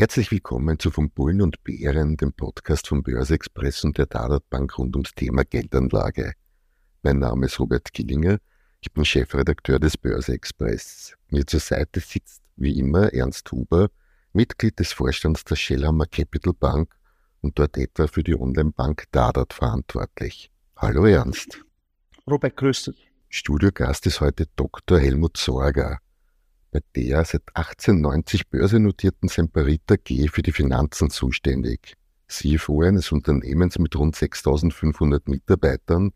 Herzlich willkommen zu Von Bullen und Bären, dem Podcast von Börse Express und der Dadat Bank rund ums Thema Geldanlage. Mein Name ist Robert Killinger, ich bin Chefredakteur des Börse Express. Mir zur Seite sitzt wie immer Ernst Huber, Mitglied des Vorstands der Schellhammer Capital Bank und dort etwa für die Online-Bank Dadat verantwortlich. Hallo Ernst. Robert, grüß dich. Studiogast ist heute Dr. Helmut Sorger bei der seit 1890 börsennotierten Semperita G für die Finanzen zuständig. CFO eines Unternehmens mit rund 6500 Mitarbeitern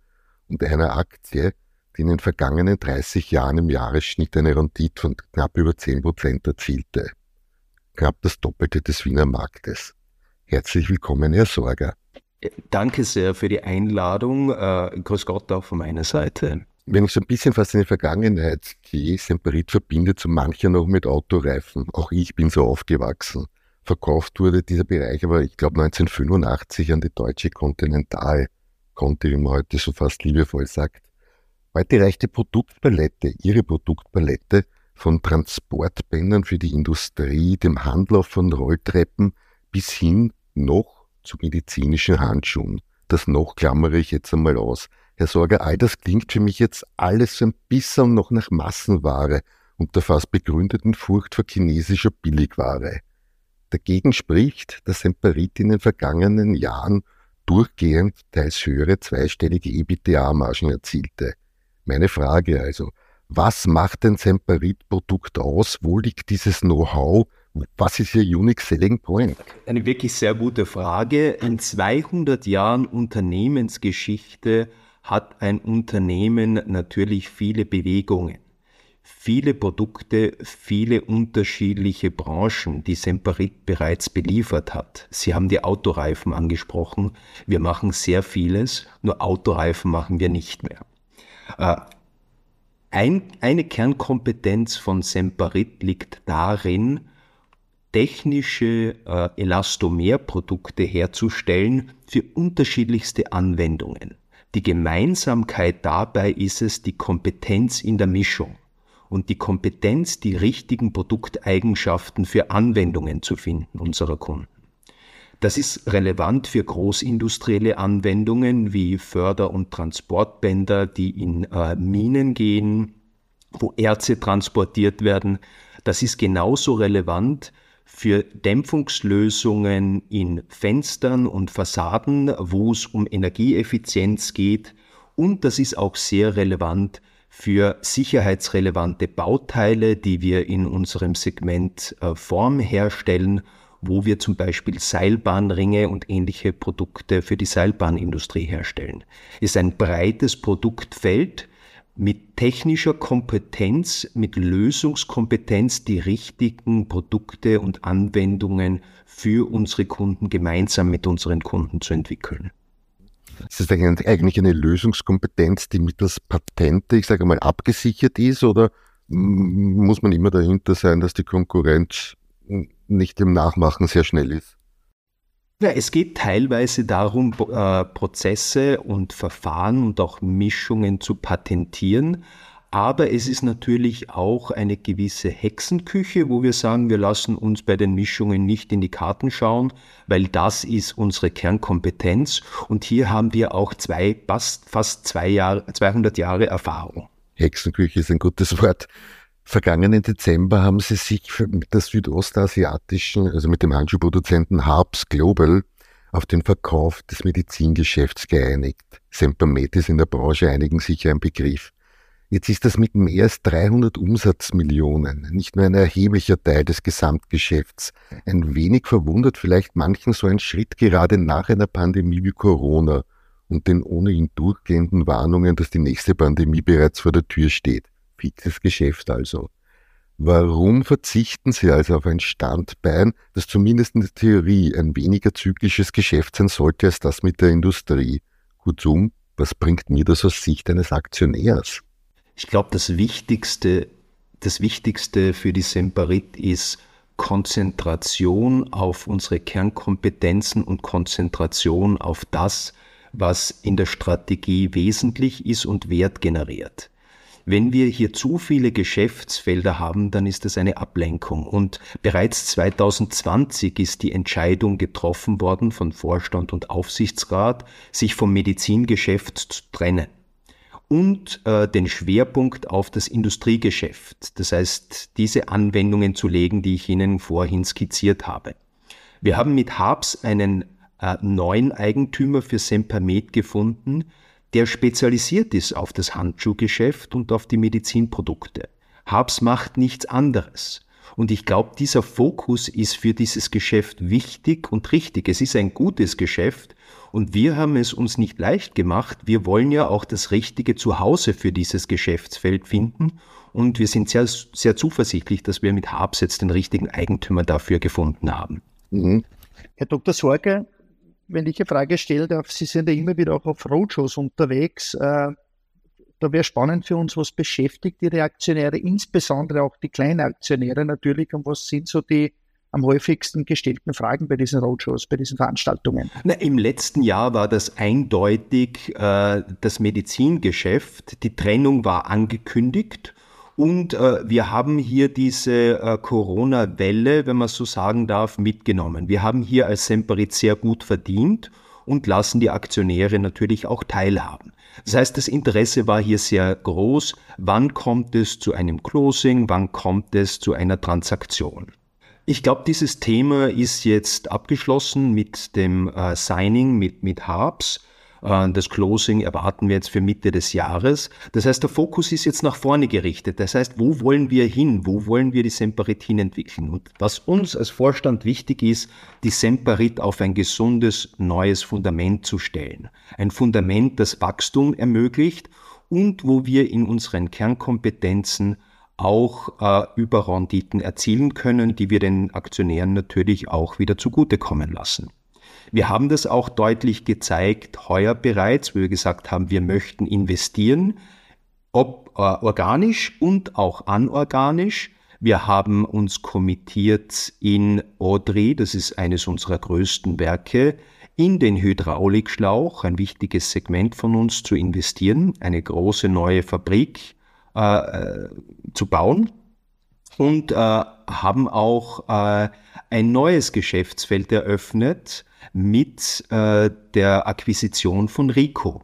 und einer Aktie, die in den vergangenen 30 Jahren im Jahresschnitt eine Rendite von knapp über 10% erzielte. Knapp das Doppelte des Wiener Marktes. Herzlich willkommen, Herr Sorger. Danke sehr für die Einladung. Äh, grüß Gott auch von meiner Seite. Wenn ich so ein bisschen fast in die Vergangenheit gehe, Semperit verbindet so mancher noch mit Autoreifen. Auch ich bin so aufgewachsen. Verkauft wurde dieser Bereich aber, ich glaube, 1985 an die deutsche Continental, Conti, wie man heute so fast liebevoll sagt. Heute reicht die Produktpalette, ihre Produktpalette von Transportbändern für die Industrie, dem Handlauf von Rolltreppen bis hin noch zu medizinischen Handschuhen. Das noch klammere ich jetzt einmal aus. Herr Sorger, all das klingt für mich jetzt alles so ein bisschen noch nach Massenware und der fast begründeten Furcht vor chinesischer Billigware. Dagegen spricht, dass Semperit in den vergangenen Jahren durchgehend teils höhere zweistellige EBITDA-Margen erzielte. Meine Frage also, was macht ein Semperit-Produkt aus? Wo liegt dieses Know-how? Was ist Ihr Unique Selling Point? Eine wirklich sehr gute Frage. In 200 Jahren Unternehmensgeschichte hat ein Unternehmen natürlich viele Bewegungen, viele Produkte, viele unterschiedliche Branchen, die Semperit bereits beliefert hat. Sie haben die Autoreifen angesprochen. Wir machen sehr vieles, nur Autoreifen machen wir nicht mehr. Äh, ein, eine Kernkompetenz von Semperit liegt darin, technische äh, Elastomerprodukte herzustellen für unterschiedlichste Anwendungen. Die Gemeinsamkeit dabei ist es die Kompetenz in der Mischung und die Kompetenz, die richtigen Produkteigenschaften für Anwendungen zu finden unserer Kunden. Das ist relevant für großindustrielle Anwendungen wie Förder- und Transportbänder, die in äh, Minen gehen, wo Erze transportiert werden. Das ist genauso relevant für Dämpfungslösungen in Fenstern und Fassaden, wo es um Energieeffizienz geht. Und das ist auch sehr relevant für sicherheitsrelevante Bauteile, die wir in unserem Segment äh, Form herstellen, wo wir zum Beispiel Seilbahnringe und ähnliche Produkte für die Seilbahnindustrie herstellen. Es ist ein breites Produktfeld, mit technischer Kompetenz, mit Lösungskompetenz die richtigen Produkte und Anwendungen für unsere Kunden gemeinsam mit unseren Kunden zu entwickeln. Ist das eigentlich eine Lösungskompetenz, die mittels Patente, ich sage mal, abgesichert ist oder muss man immer dahinter sein, dass die Konkurrenz nicht im Nachmachen sehr schnell ist? Ja, es geht teilweise darum, äh, Prozesse und Verfahren und auch Mischungen zu patentieren. Aber es ist natürlich auch eine gewisse Hexenküche, wo wir sagen, wir lassen uns bei den Mischungen nicht in die Karten schauen, weil das ist unsere Kernkompetenz. Und hier haben wir auch zwei, fast, fast zwei Jahre, 200 Jahre Erfahrung. Hexenküche ist ein gutes Wort. Vergangenen Dezember haben sie sich mit der südostasiatischen, also mit dem Handschuhproduzenten Harps Global auf den Verkauf des Medizingeschäfts geeinigt. Sempermed ist in der Branche einigen sicher ein Begriff. Jetzt ist das mit mehr als 300 Umsatzmillionen nicht nur ein erheblicher Teil des Gesamtgeschäfts. Ein wenig verwundert vielleicht manchen so ein Schritt gerade nach einer Pandemie wie Corona und den ohnehin durchgehenden Warnungen, dass die nächste Pandemie bereits vor der Tür steht fixes Geschäft also. Warum verzichten Sie also auf ein Standbein, das zumindest in der Theorie ein weniger zyklisches Geschäft sein sollte als das mit der Industrie? Kurzum, was bringt mir das aus Sicht eines Aktionärs? Ich glaube, das Wichtigste, das Wichtigste für die Semperit ist Konzentration auf unsere Kernkompetenzen und Konzentration auf das, was in der Strategie wesentlich ist und Wert generiert. Wenn wir hier zu viele Geschäftsfelder haben, dann ist das eine Ablenkung. Und bereits 2020 ist die Entscheidung getroffen worden von Vorstand und Aufsichtsrat, sich vom Medizingeschäft zu trennen und äh, den Schwerpunkt auf das Industriegeschäft, das heißt diese Anwendungen zu legen, die ich Ihnen vorhin skizziert habe. Wir haben mit Habs einen äh, neuen Eigentümer für Sempermed gefunden, der spezialisiert ist auf das Handschuhgeschäft und auf die Medizinprodukte. Habs macht nichts anderes. Und ich glaube, dieser Fokus ist für dieses Geschäft wichtig und richtig. Es ist ein gutes Geschäft und wir haben es uns nicht leicht gemacht. Wir wollen ja auch das richtige Zuhause für dieses Geschäftsfeld finden und wir sind sehr, sehr zuversichtlich, dass wir mit Habs jetzt den richtigen Eigentümer dafür gefunden haben. Mhm. Herr Dr. Sorge, wenn ich eine Frage stellen darf, Sie sind ja immer wieder auch auf Roadshows unterwegs. Äh, da wäre spannend für uns, was beschäftigt die Reaktionäre, insbesondere auch die Kleinaktionäre natürlich, und was sind so die am häufigsten gestellten Fragen bei diesen Roadshows, bei diesen Veranstaltungen? Na, Im letzten Jahr war das eindeutig äh, das Medizingeschäft. Die Trennung war angekündigt und äh, wir haben hier diese äh, Corona-Welle, wenn man so sagen darf, mitgenommen. Wir haben hier als Semperit sehr gut verdient und lassen die Aktionäre natürlich auch teilhaben. Das heißt, das Interesse war hier sehr groß. Wann kommt es zu einem Closing? Wann kommt es zu einer Transaktion? Ich glaube, dieses Thema ist jetzt abgeschlossen mit dem äh, Signing mit, mit Harps. Äh, das Closing erwarten wir jetzt für Mitte des Jahres. Das heißt, der Fokus ist jetzt nach vorne gerichtet. Das heißt, wo wollen wir hin? Wo wollen wir die Semperit hinentwickeln? Und was uns als Vorstand wichtig ist, die Semperit auf ein gesundes, neues Fundament zu stellen. Ein Fundament, das Wachstum ermöglicht und wo wir in unseren Kernkompetenzen auch äh, Überrenditen erzielen können, die wir den Aktionären natürlich auch wieder zugutekommen lassen. Wir haben das auch deutlich gezeigt, heuer bereits, wo wir gesagt haben, wir möchten investieren, ob äh, organisch und auch anorganisch. Wir haben uns kommittiert in Audrey, das ist eines unserer größten Werke, in den Hydraulikschlauch, ein wichtiges Segment von uns, zu investieren, eine große neue Fabrik äh, äh zu bauen und äh, haben auch äh, ein neues Geschäftsfeld eröffnet, mit äh, der Akquisition von Rico.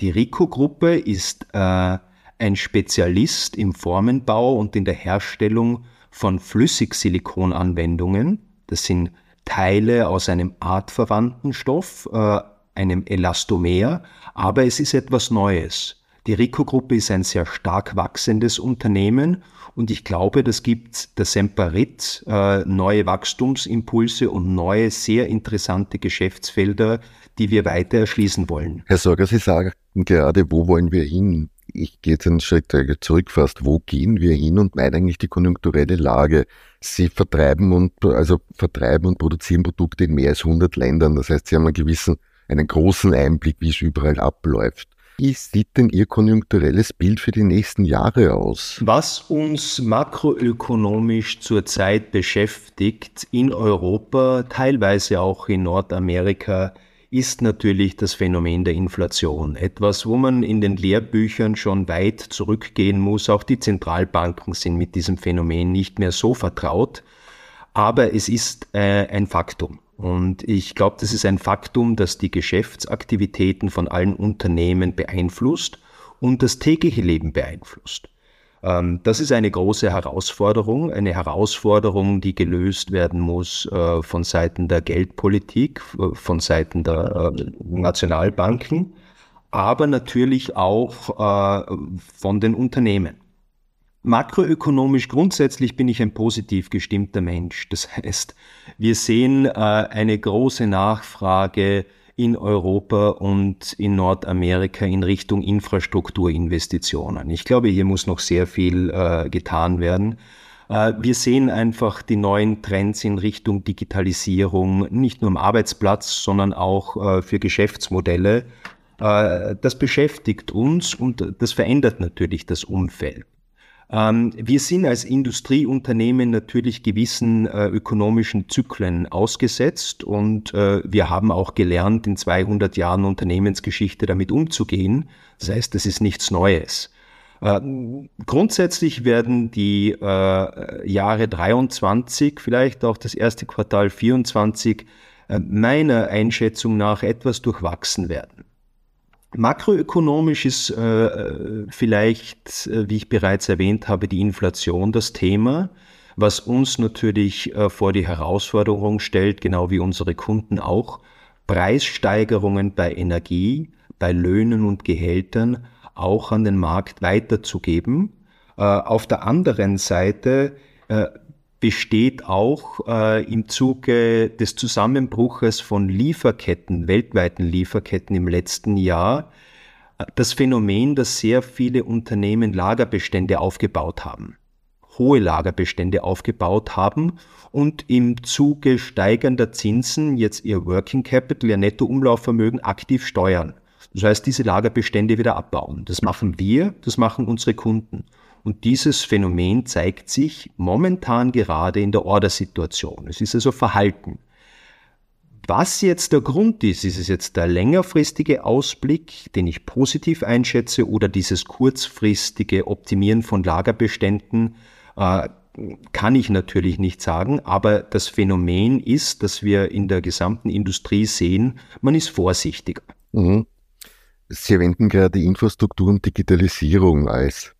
Die Rico-Gruppe ist äh, ein Spezialist im Formenbau und in der Herstellung von Flüssigsilikonanwendungen. Das sind Teile aus einem artverwandten Stoff, äh, einem Elastomer, aber es ist etwas Neues. Die Rico-Gruppe ist ein sehr stark wachsendes Unternehmen und ich glaube, das gibt der Semperit äh, neue Wachstumsimpulse und neue, sehr interessante Geschäftsfelder, die wir weiter erschließen wollen. Herr Sorger, Sie sagen gerade, wo wollen wir hin? Ich gehe jetzt einen Schritt zurück fast. Wo gehen wir hin und meinen eigentlich die konjunkturelle Lage? Sie vertreiben und, also vertreiben und produzieren Produkte in mehr als 100 Ländern. Das heißt, Sie haben einen gewissen, einen großen Einblick, wie es überall abläuft. Wie sieht denn Ihr konjunkturelles Bild für die nächsten Jahre aus? Was uns makroökonomisch zurzeit beschäftigt in Europa, teilweise auch in Nordamerika, ist natürlich das Phänomen der Inflation. Etwas, wo man in den Lehrbüchern schon weit zurückgehen muss. Auch die Zentralbanken sind mit diesem Phänomen nicht mehr so vertraut. Aber es ist äh, ein Faktum. Und ich glaube, das ist ein Faktum, das die Geschäftsaktivitäten von allen Unternehmen beeinflusst und das tägliche Leben beeinflusst. Ähm, das ist eine große Herausforderung, eine Herausforderung, die gelöst werden muss äh, von Seiten der Geldpolitik, äh, von Seiten der äh, Nationalbanken, aber natürlich auch von den Unternehmen. Makroökonomisch grundsätzlich bin ich ein positiv gestimmter Mensch. Das heißt, wir sehen äh, eine große Nachfrage in Europa und in Nordamerika in Richtung Infrastrukturinvestitionen. Ich glaube, hier muss noch sehr viel äh, getan werden. Äh, wir sehen einfach die neuen Trends in Richtung Digitalisierung, nicht nur am Arbeitsplatz, sondern auch äh, für Geschäftsmodelle. Äh, das beschäftigt uns und das verändert natürlich das Umfeld. Ähm, wir sind als Industrieunternehmen natürlich gewissen ökonomischen Zyklen ausgesetzt und wir haben auch gelernt, in 200 Jahren Unternehmensgeschichte damit umzugehen. Das heißt, das ist nichts Neues. Äh, grundsätzlich werden die äh, Jahre 23, vielleicht auch das erste Quartal 24, äh, meiner Einschätzung nach etwas durchwachsen werden. Makroökonomisch ist äh, vielleicht, äh, wie ich bereits erwähnt habe, die Inflation das Thema, was uns natürlich äh, vor die Herausforderung stellt, genau wie unsere Kunden auch, Preissteigerungen bei Energie, bei Löhnen und Gehältern auch an den Markt weiterzugeben. Äh, auf der anderen Seite äh, besteht auch äh, im Zuge des Zusammenbruches von Lieferketten, weltweiten Lieferketten im letzten Jahr, das Phänomen, dass sehr viele Unternehmen Lagerbestände aufgebaut haben, hohe Lagerbestände aufgebaut haben und im Zuge steigender Zinsen jetzt ihr Working Capital, ihr Nettoumlaufvermögen aktiv steuern. Das heißt, diese Lagerbestände wieder abbauen. Das machen wir, das machen unsere Kunden. Und dieses Phänomen zeigt sich momentan gerade in der Ordersituation. Es ist also Verhalten. Was jetzt der Grund ist, ist es jetzt der längerfristige Ausblick, den ich positiv einschätze, oder dieses kurzfristige Optimieren von Lagerbeständen, äh, kann ich natürlich nicht sagen, aber das Phänomen ist, dass wir in der gesamten Industrie sehen, man ist vorsichtiger. Mhm. Sie erwähnten gerade Infrastruktur und Digitalisierung als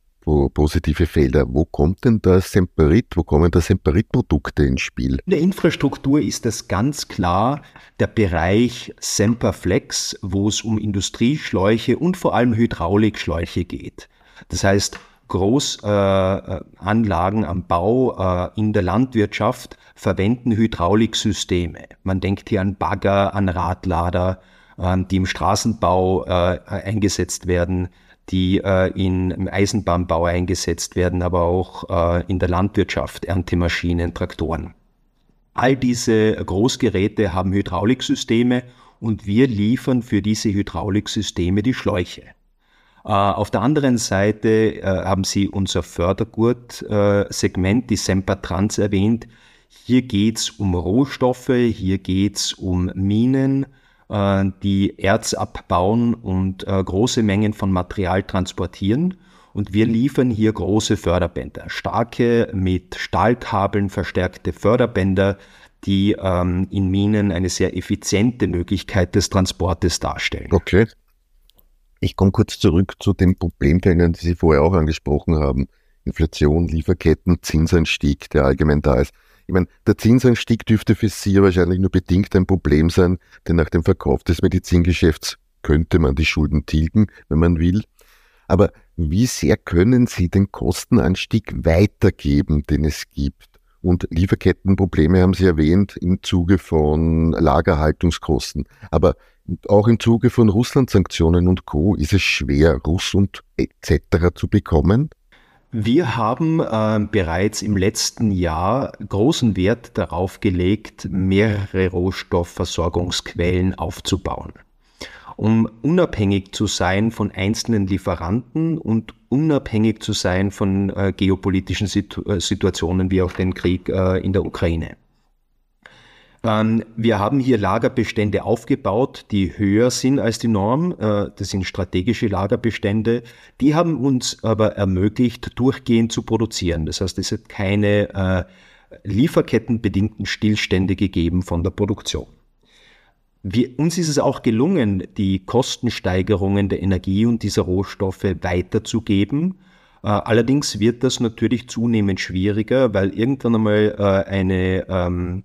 positive Felder. Wo kommt denn das Semperit, wo kommen da Semperit-Produkte ins Spiel? In der Infrastruktur ist das ganz klar der Bereich Semperflex, wo es um Industrieschläuche und vor allem Hydraulikschläuche geht. Das heißt, Großanlagen äh, am Bau äh, in der Landwirtschaft verwenden Hydrauliksysteme. Man denkt hier an Bagger, an Radlader, ähm, die im Straßenbau äh, eingesetzt werden, die äh, in, im Eisenbahnbau eingesetzt werden, aber auch äh, in der Landwirtschaft, Erntemaschinen, Traktoren. All diese Großgeräte haben Hydrauliksysteme und wir liefern für diese Hydrauliksysteme die Schläuche. Auf der anderen Seite haben Sie unser Fördergurt-Segment, die Sempertrans, erwähnt. Hier geht's um Rohstoffe, hier geht's um Minen, äh, die Erz abbauen und äh, große Mengen von Material transportieren. Und wir liefern hier große Förderbänder, starke mit Stahlkabeln verstärkte Förderbänder, die ähm, in Minen eine sehr effiziente Möglichkeit des Transportes darstellen. Okay. Ich komme kurz zurück zu den Problemfeldern, die Sie vorher auch angesprochen haben. Inflation, Lieferketten, Zinsanstieg, der allgemein da ist. Ich meine, der Zinsanstieg dürfte für Sie wahrscheinlich nur bedingt ein Problem sein, denn nach dem Verkauf des Medizingeschäfts könnte man die Schulden tilgen, wenn man will. Aber wie sehr können Sie den Kostenanstieg weitergeben, den es gibt? Und Lieferkettenprobleme haben Sie erwähnt im Zuge von Lagerhaltungskosten. Aber auch im Zuge von Russland-Sanktionen und Co. ist es schwer, Russland etc. zu bekommen? Wir haben äh, bereits im letzten Jahr großen Wert darauf gelegt, mehrere Rohstoffversorgungsquellen aufzubauen, um unabhängig zu sein von einzelnen Lieferanten und unabhängig zu sein von äh, geopolitischen Situ äh, Situationen wie auch den Krieg äh, in der Ukraine. Ähm, wir haben hier Lagerbestände aufgebaut, die höher sind als die Norm. Äh, das sind strategische Lagerbestände. Die haben uns aber ermöglicht, durchgehend zu produzieren. Das heißt, es hat keine äh, lieferkettenbedingten Stillstände gegeben von der Produktion. Wir, uns ist es auch gelungen, die Kostensteigerungen der Energie und dieser Rohstoffe weiterzugeben. Äh, allerdings wird das natürlich zunehmend schwieriger, weil irgendwann einmal eine ähm,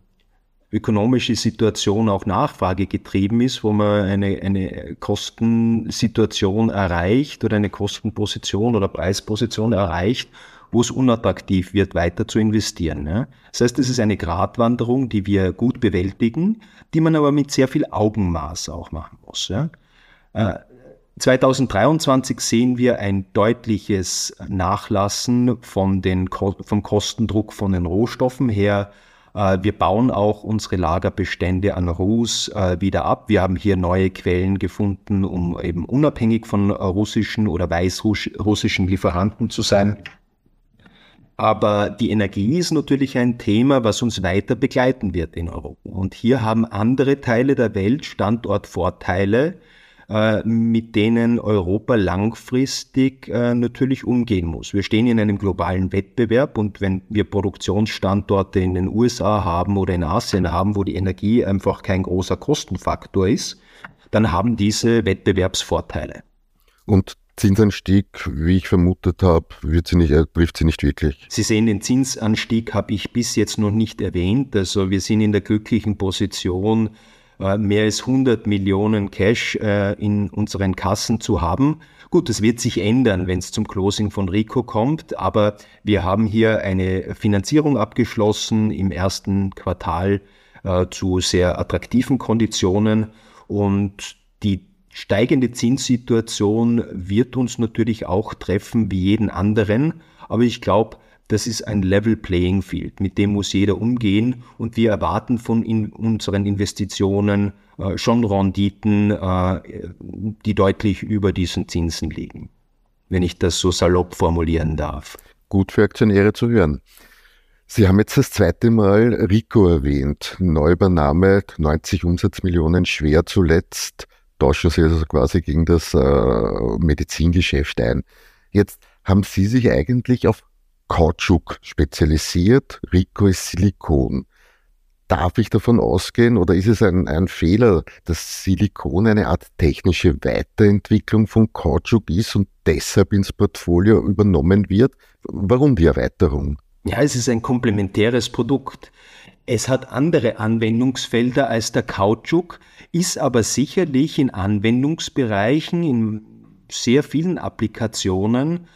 ökonomische Situation auch Nachfrage getrieben ist, wo man eine, eine Kostensituation erreicht oder eine Kostenposition oder Preisposition erreicht, wo es unattraktiv wird, weiter zu investieren. Ja. Das heißt, es ist eine Gratwanderung, die wir gut bewältigen, die man aber mit sehr viel Augenmaß auch machen muss. Ja. Äh, 2023 sehen wir ein deutliches Nachlassen von den, vom Kostendruck von den Rohstoffen her. Äh, wir bauen auch unsere Lagerbestände an Ruß äh, wieder ab. Wir haben hier neue Quellen gefunden, um eben unabhängig von russischen oder weißrussischen Lieferanten zu sein. Aber die Energie ist natürlich ein Thema, was uns weiter begleiten wird in Europa. Und hier haben andere Teile der Welt Standortvorteile, äh, mit denen Europa langfristig äh, natürlich umgehen muss. Wir stehen in einem globalen Wettbewerb und wenn wir Produktionsstandorte in den USA haben oder in Asien haben, wo die Energie einfach kein großer Kostenfaktor ist, dann haben diese Wettbewerbsvorteile. Und Zinsanstieg, wie ich vermutet habe, wird sie nicht, äh, trifft sie nicht wirklich. Sie sehen, den Zinsanstieg habe ich bis jetzt noch nicht erwähnt. Also wir sind in der glücklichen Position, äh, mehr als 100 Millionen Cash äh, in unseren Kassen zu haben. Gut, das wird sich ändern, wenn es zum Closing von Rico kommt, aber wir haben hier eine Finanzierung abgeschlossen im ersten Quartal zu sehr attraktiven Konditionen und die steigende Zinssituation wird uns natürlich auch treffen wie jeden anderen, aber ich glaube, das ist ein Level Playing Field, mit dem muss jeder umgehen und wir erwarten von in unseren Investitionen äh, schon Renditen, äh, die deutlich über diesen Zinsen liegen, wenn ich das so salopp formulieren darf. Gut für Aktionäre zu hören. Sie haben jetzt das zweite Mal Rico erwähnt. Neuübernahme, 90 Umsatzmillionen schwer zuletzt tauschen Sie also quasi gegen das äh, Medizingeschäft ein. Jetzt haben Sie sich eigentlich auf Kautschuk spezialisiert. Rico ist Silikon. Darf ich davon ausgehen oder ist es ein, ein Fehler, dass Silikon eine Art technische Weiterentwicklung von Kautschuk ist und deshalb ins Portfolio übernommen wird? Warum die Erweiterung? Ja, es ist ein komplementäres Produkt. Es hat andere Anwendungsfelder als der Kautschuk, ist aber sicherlich in Anwendungsbereichen, in sehr vielen Applikationen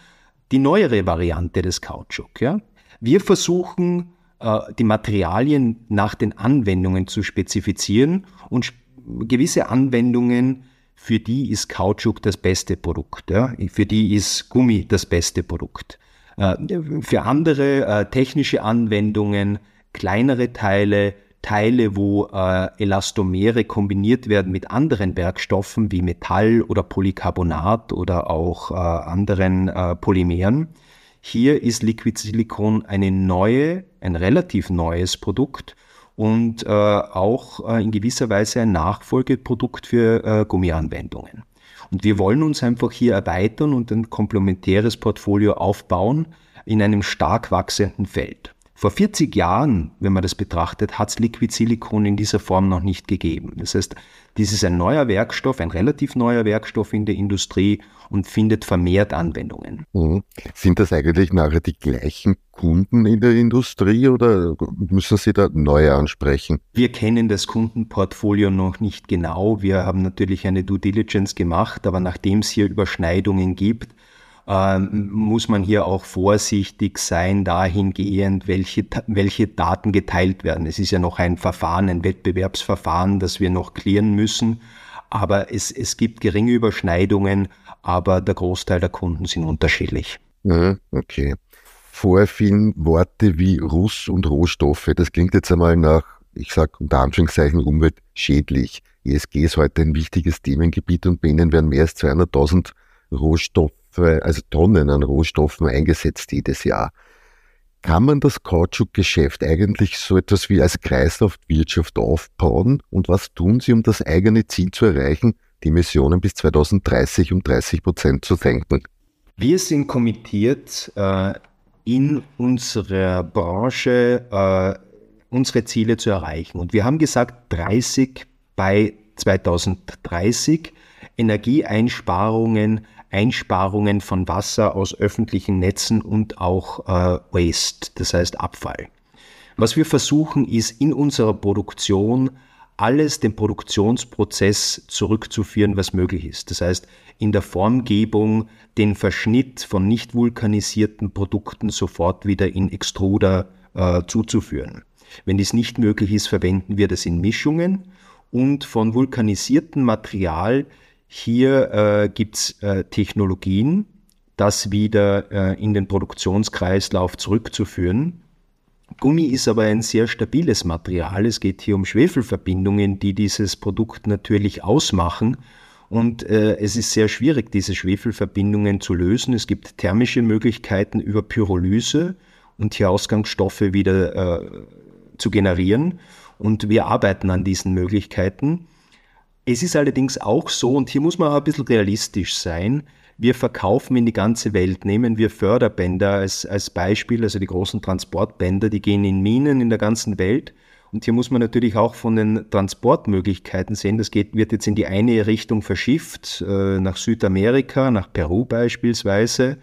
die neuere Variante des Kautschuk. Ja? Wir versuchen, äh, die Materialien nach den Anwendungen zu spezifizieren und gewisse Anwendungen, für die ist Kautschuk das beste Produkt. Ja? Für die ist Gummi das beste Produkt. Äh, für andere äh, technische Anwendungen kleinere Teile, Teile, wo äh, Elastomere kombiniert werden mit anderen Werkstoffen wie Metall oder Polycarbonat oder auch äh, anderen äh, Polymeren. Hier ist Liquid Silicon eine neue, ein relativ neues Produkt und äh, auch äh, in gewisser Weise ein Nachfolgeprodukt für äh, Gummianwendungen. Und wir wollen uns einfach hier erweitern und ein komplementäres Portfolio aufbauen in einem stark wachsenden Feld. Vor 40 Jahren, wenn man das betrachtet, hat es Liquid Silicon in dieser Form noch nicht gegeben. Das heißt, dies ist ein neuer Werkstoff, ein relativ neuer Werkstoff in der Industrie und findet vermehrt Anwendungen. Mhm. Sind das eigentlich nachher die gleichen Kunden in der Industrie oder müssen Sie da neue ansprechen? Wir kennen das Kundenportfolio noch nicht genau. Wir haben natürlich eine Due Diligence gemacht, aber nachdem es hier Überschneidungen gibt, ähm, muss man hier auch vorsichtig sein dahingehend, welche, welche Daten geteilt werden. Es ist ja noch ein Verfahren, ein Wettbewerbsverfahren, das wir noch klären müssen. Aber es, es gibt geringe Überschneidungen, aber der Großteil der Kunden sind unterschiedlich. Okay. Vorher vielen Worte wie Russ und Rohstoffe. Das klingt jetzt einmal nach, ich sage unter Anführungszeichen, umweltschädlich. ESG ist heute ein wichtiges Themengebiet und bei Ihnen werden mehr als 200.000 Rohstoffe also Tonnen an Rohstoffen eingesetzt jedes Jahr. Kann man das Kautschukgeschäft eigentlich so etwas wie als Kreislaufwirtschaft aufbauen? Und was tun Sie, um das eigene Ziel zu erreichen, die Emissionen bis 2030 um 30 Prozent zu senken? Wir sind kommentiert, äh, in unserer Branche äh, unsere Ziele zu erreichen. Und wir haben gesagt, 30 bei 2030 Energieeinsparungen Einsparungen von Wasser aus öffentlichen Netzen und auch äh, Waste, das heißt Abfall. Was wir versuchen, ist in unserer Produktion alles dem Produktionsprozess zurückzuführen, was möglich ist. Das heißt, in der Formgebung den Verschnitt von nicht vulkanisierten Produkten sofort wieder in Extruder äh, zuzuführen. Wenn dies nicht möglich ist, verwenden wir das in Mischungen und von vulkanisiertem Material Hier äh, gibt es äh, Technologien, das wieder äh, in den Produktionskreislauf zurückzuführen. Gummi ist aber ein sehr stabiles Material. Es geht hier um Schwefelverbindungen, die dieses Produkt natürlich ausmachen. Und äh, es ist sehr schwierig, diese Schwefelverbindungen zu lösen. Es gibt thermische Möglichkeiten über Pyrolyse und hier Ausgangsstoffe wieder äh, zu generieren. Und wir arbeiten an diesen Möglichkeiten. Es ist allerdings auch so, und hier muss man auch ein bisschen realistisch sein, wir verkaufen in die ganze Welt. Nehmen wir Förderbänder als, als Beispiel, also die großen Transportbänder, die gehen in Minen in der ganzen Welt. Und hier muss man natürlich auch von den Transportmöglichkeiten sehen. Das geht, wird jetzt in die eine Richtung verschifft, äh, nach Südamerika, nach Peru beispielsweise.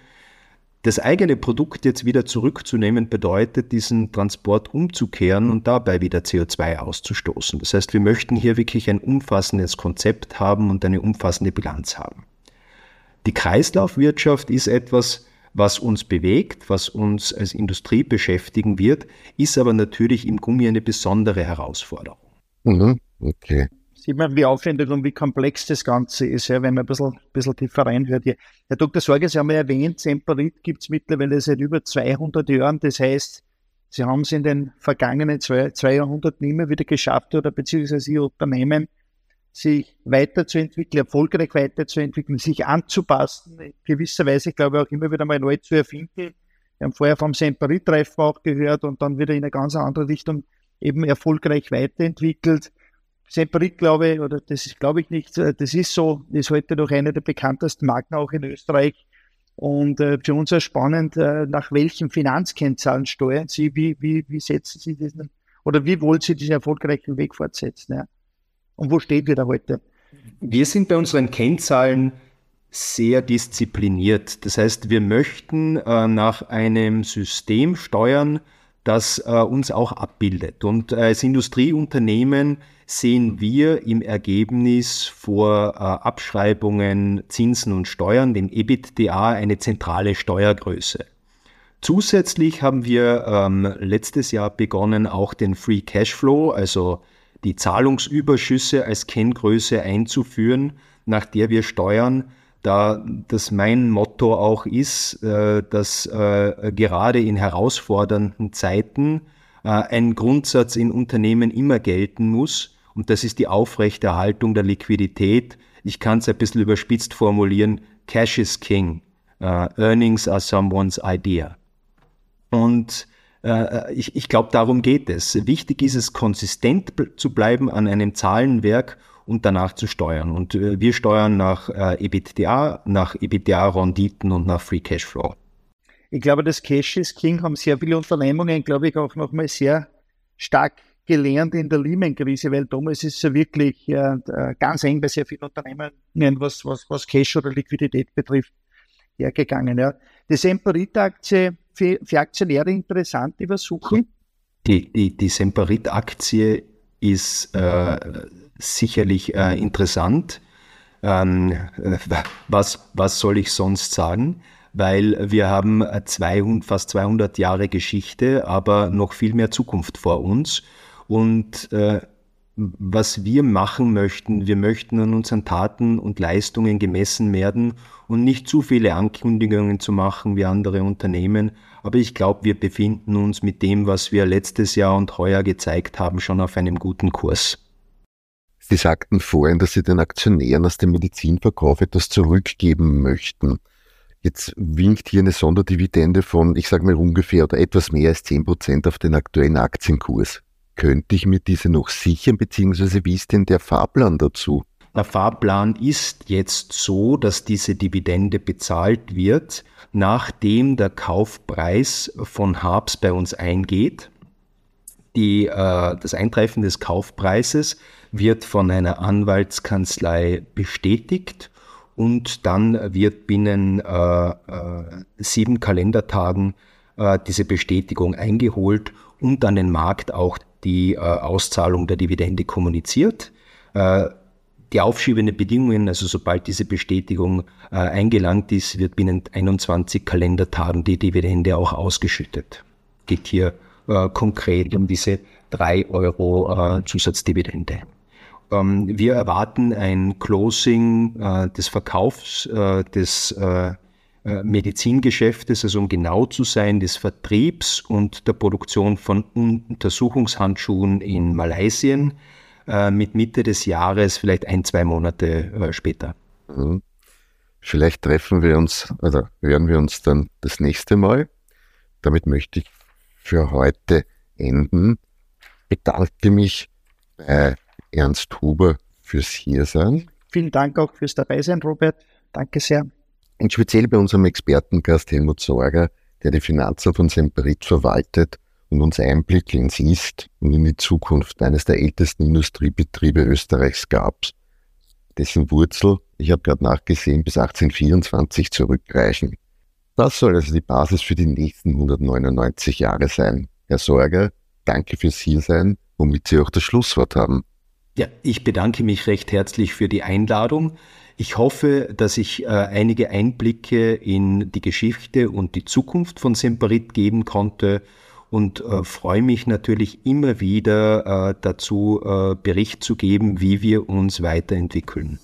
Das eigene Produkt jetzt wieder zurückzunehmen, bedeutet, diesen Transport umzukehren und dabei wieder CO2 auszustoßen. Das heißt, wir möchten hier wirklich ein umfassendes Konzept haben und eine umfassende Bilanz haben. Die Kreislaufwirtschaft ist etwas, was uns bewegt, was uns als Industrie beschäftigen wird, ist aber natürlich im Gummi eine besondere Herausforderung. Mhm, okay. Sieht man, wie aufwendig und wie komplex das Ganze ist, ja, wenn man ein bisschen, bisschen tiefer reinhört. Hier. Herr Dr. Sorge, Sie haben ja erwähnt, Semperit gibt es mittlerweile seit über 200 Jahren. Das heißt, Sie haben es in den vergangenen zwei, zwei Jahrhunderten immer wieder geschafft oder beziehungsweise Ihr Unternehmen sich weiterzuentwickeln, erfolgreich weiterzuentwickeln, sich anzupassen, in gewisser Weise, ich glaube auch immer wieder mal neu zu erfinden. Wir haben vorher vom Semperit-Treffen auch gehört und dann wieder in eine ganz andere Richtung eben erfolgreich weiterentwickelt. Semperit, glaube ich, oder das ist, glaube ich nicht, das ist so, ist heute noch eine der bekanntesten Marken auch in Österreich. Und äh, für uns ist spannend, äh, nach welchen Finanzkennzahlen steuern Sie, wie, wie, wie setzen Sie diesen, oder wie wollen Sie diesen erfolgreichen Weg fortsetzen? Ja? Und wo steht ihr da heute? Wir sind bei unseren Kennzahlen sehr diszipliniert. Das heißt, wir möchten äh, nach einem System steuern, das äh, uns auch abbildet. Und als Industrieunternehmen sehen wir im Ergebnis vor äh, Abschreibungen, Zinsen und Steuern, dem EBITDA, eine zentrale Steuergröße. Zusätzlich haben wir ähm, letztes Jahr begonnen, auch den Free Cashflow, also die Zahlungsüberschüsse als Kenngröße einzuführen, nach der wir steuern, da das mein Motto auch ist, äh, dass äh, gerade in herausfordernden Zeiten äh, ein Grundsatz in Unternehmen immer gelten muss und das ist die Aufrechterhaltung der Liquidität. Ich kann es ein bisschen überspitzt formulieren, Cash is King, Earnings are someone's idea. Und äh, ich, ich glaube, darum geht es. Wichtig ist es, konsistent zu bleiben an einem Zahlenwerk und danach zu steuern. Und äh, wir steuern nach äh, EBITDA, nach EBITDA-Renditen und nach Free Cashflow. Ich glaube, das Cash is King haben sehr viele Unternehmungen, glaube ich, auch nochmal sehr stark gelernt in der Lehman-Krise, weil damals ist es ja wirklich äh, ganz eng bei sehr vielen Unternehmen, was, was, was Cash oder Liquidität betrifft, hergegangen. Ja. Die Semperita-Aktie für, für Aktionäre interessant, die was suchen? Die, die, die Semperit-Aktie ist äh, sicherlich äh, interessant. Ähm, was, was soll ich sonst sagen? Weil wir haben 200, fast 200 Jahre Geschichte, aber noch viel mehr Zukunft vor uns. Und äh, was wir machen möchten. Wir möchten an unseren Taten und Leistungen gemessen werden und nicht zu viele Ankündigungen zu machen wie andere Unternehmen. Aber ich glaube, wir befinden uns mit dem, was wir letztes Jahr und heuer gezeigt haben, schon auf einem guten Kurs. Sie sagten vorhin, dass Sie den Aktionären aus dem Medizinverkauf etwas zurückgeben möchten. Jetzt winkt hier eine Sonderdividende von, ich sage mal ungefähr oder etwas mehr als 10 Prozent auf den aktuellen Aktienkurs. Könnte ich mir diese noch sichern, beziehungsweise wie ist denn der Fahrplan dazu? Der Fahrplan ist jetzt so, dass diese Dividende bezahlt wird, nachdem der Kaufpreis von Habs bei uns eingeht. Die, äh, das Eintreffen des Kaufpreises wird von einer Anwaltskanzlei bestätigt und dann wird binnen äh, äh, sieben Kalendertagen äh, diese Bestätigung eingeholt und an den Markt auch die äh, Auszahlung der Dividende kommuniziert. Äh, die aufschiebenden Bedingungen, also sobald diese Bestätigung äh, eingelangt ist, wird binnen 21 Kalendertagen die Dividende auch ausgeschüttet. Geht hier äh, konkret um diese 3 Euro äh, Zusatzdividende. Ähm, wir erwarten ein Closing äh, des Verkaufs äh, des äh, äh, Medizingeschäftes, also um genau zu sein, des Vertriebs und der Produktion von Untersuchungshandschuhen in Malaysia mit Mitte des Jahres, vielleicht ein, zwei Monate später. Mhm. Vielleicht treffen wir uns oder hören wir uns dann das nächste Mal. Damit möchte ich für heute enden. Bedanke mich bei Ernst Huber fürs Hiersein. Vielen Dank auch fürs Dabeisein, Robert. Danke sehr. Und speziell bei unserem Expertengast Helmut Sorger, der die Finanzen von Semperit verwaltet und uns Einblicke ins Ist und in die Zukunft eines der ältesten Industriebetriebe Österreichs gab, dessen Wurzel, ich habe gerade nachgesehen, bis 1824 zurückreichen. Das soll also die Basis für die nächsten 199 Jahre sein. Herr Sorger, danke fürs Hiersein, womit Sie auch das Schlusswort haben. Ja, ich bedanke mich recht herzlich für die Einladung. Ich hoffe, dass ich äh, einige Einblicke in die Geschichte und die Zukunft von Semperit geben konnte und äh, freue mich natürlich immer wieder äh, dazu, äh, Bericht zu geben, wie wir uns weiterentwickeln.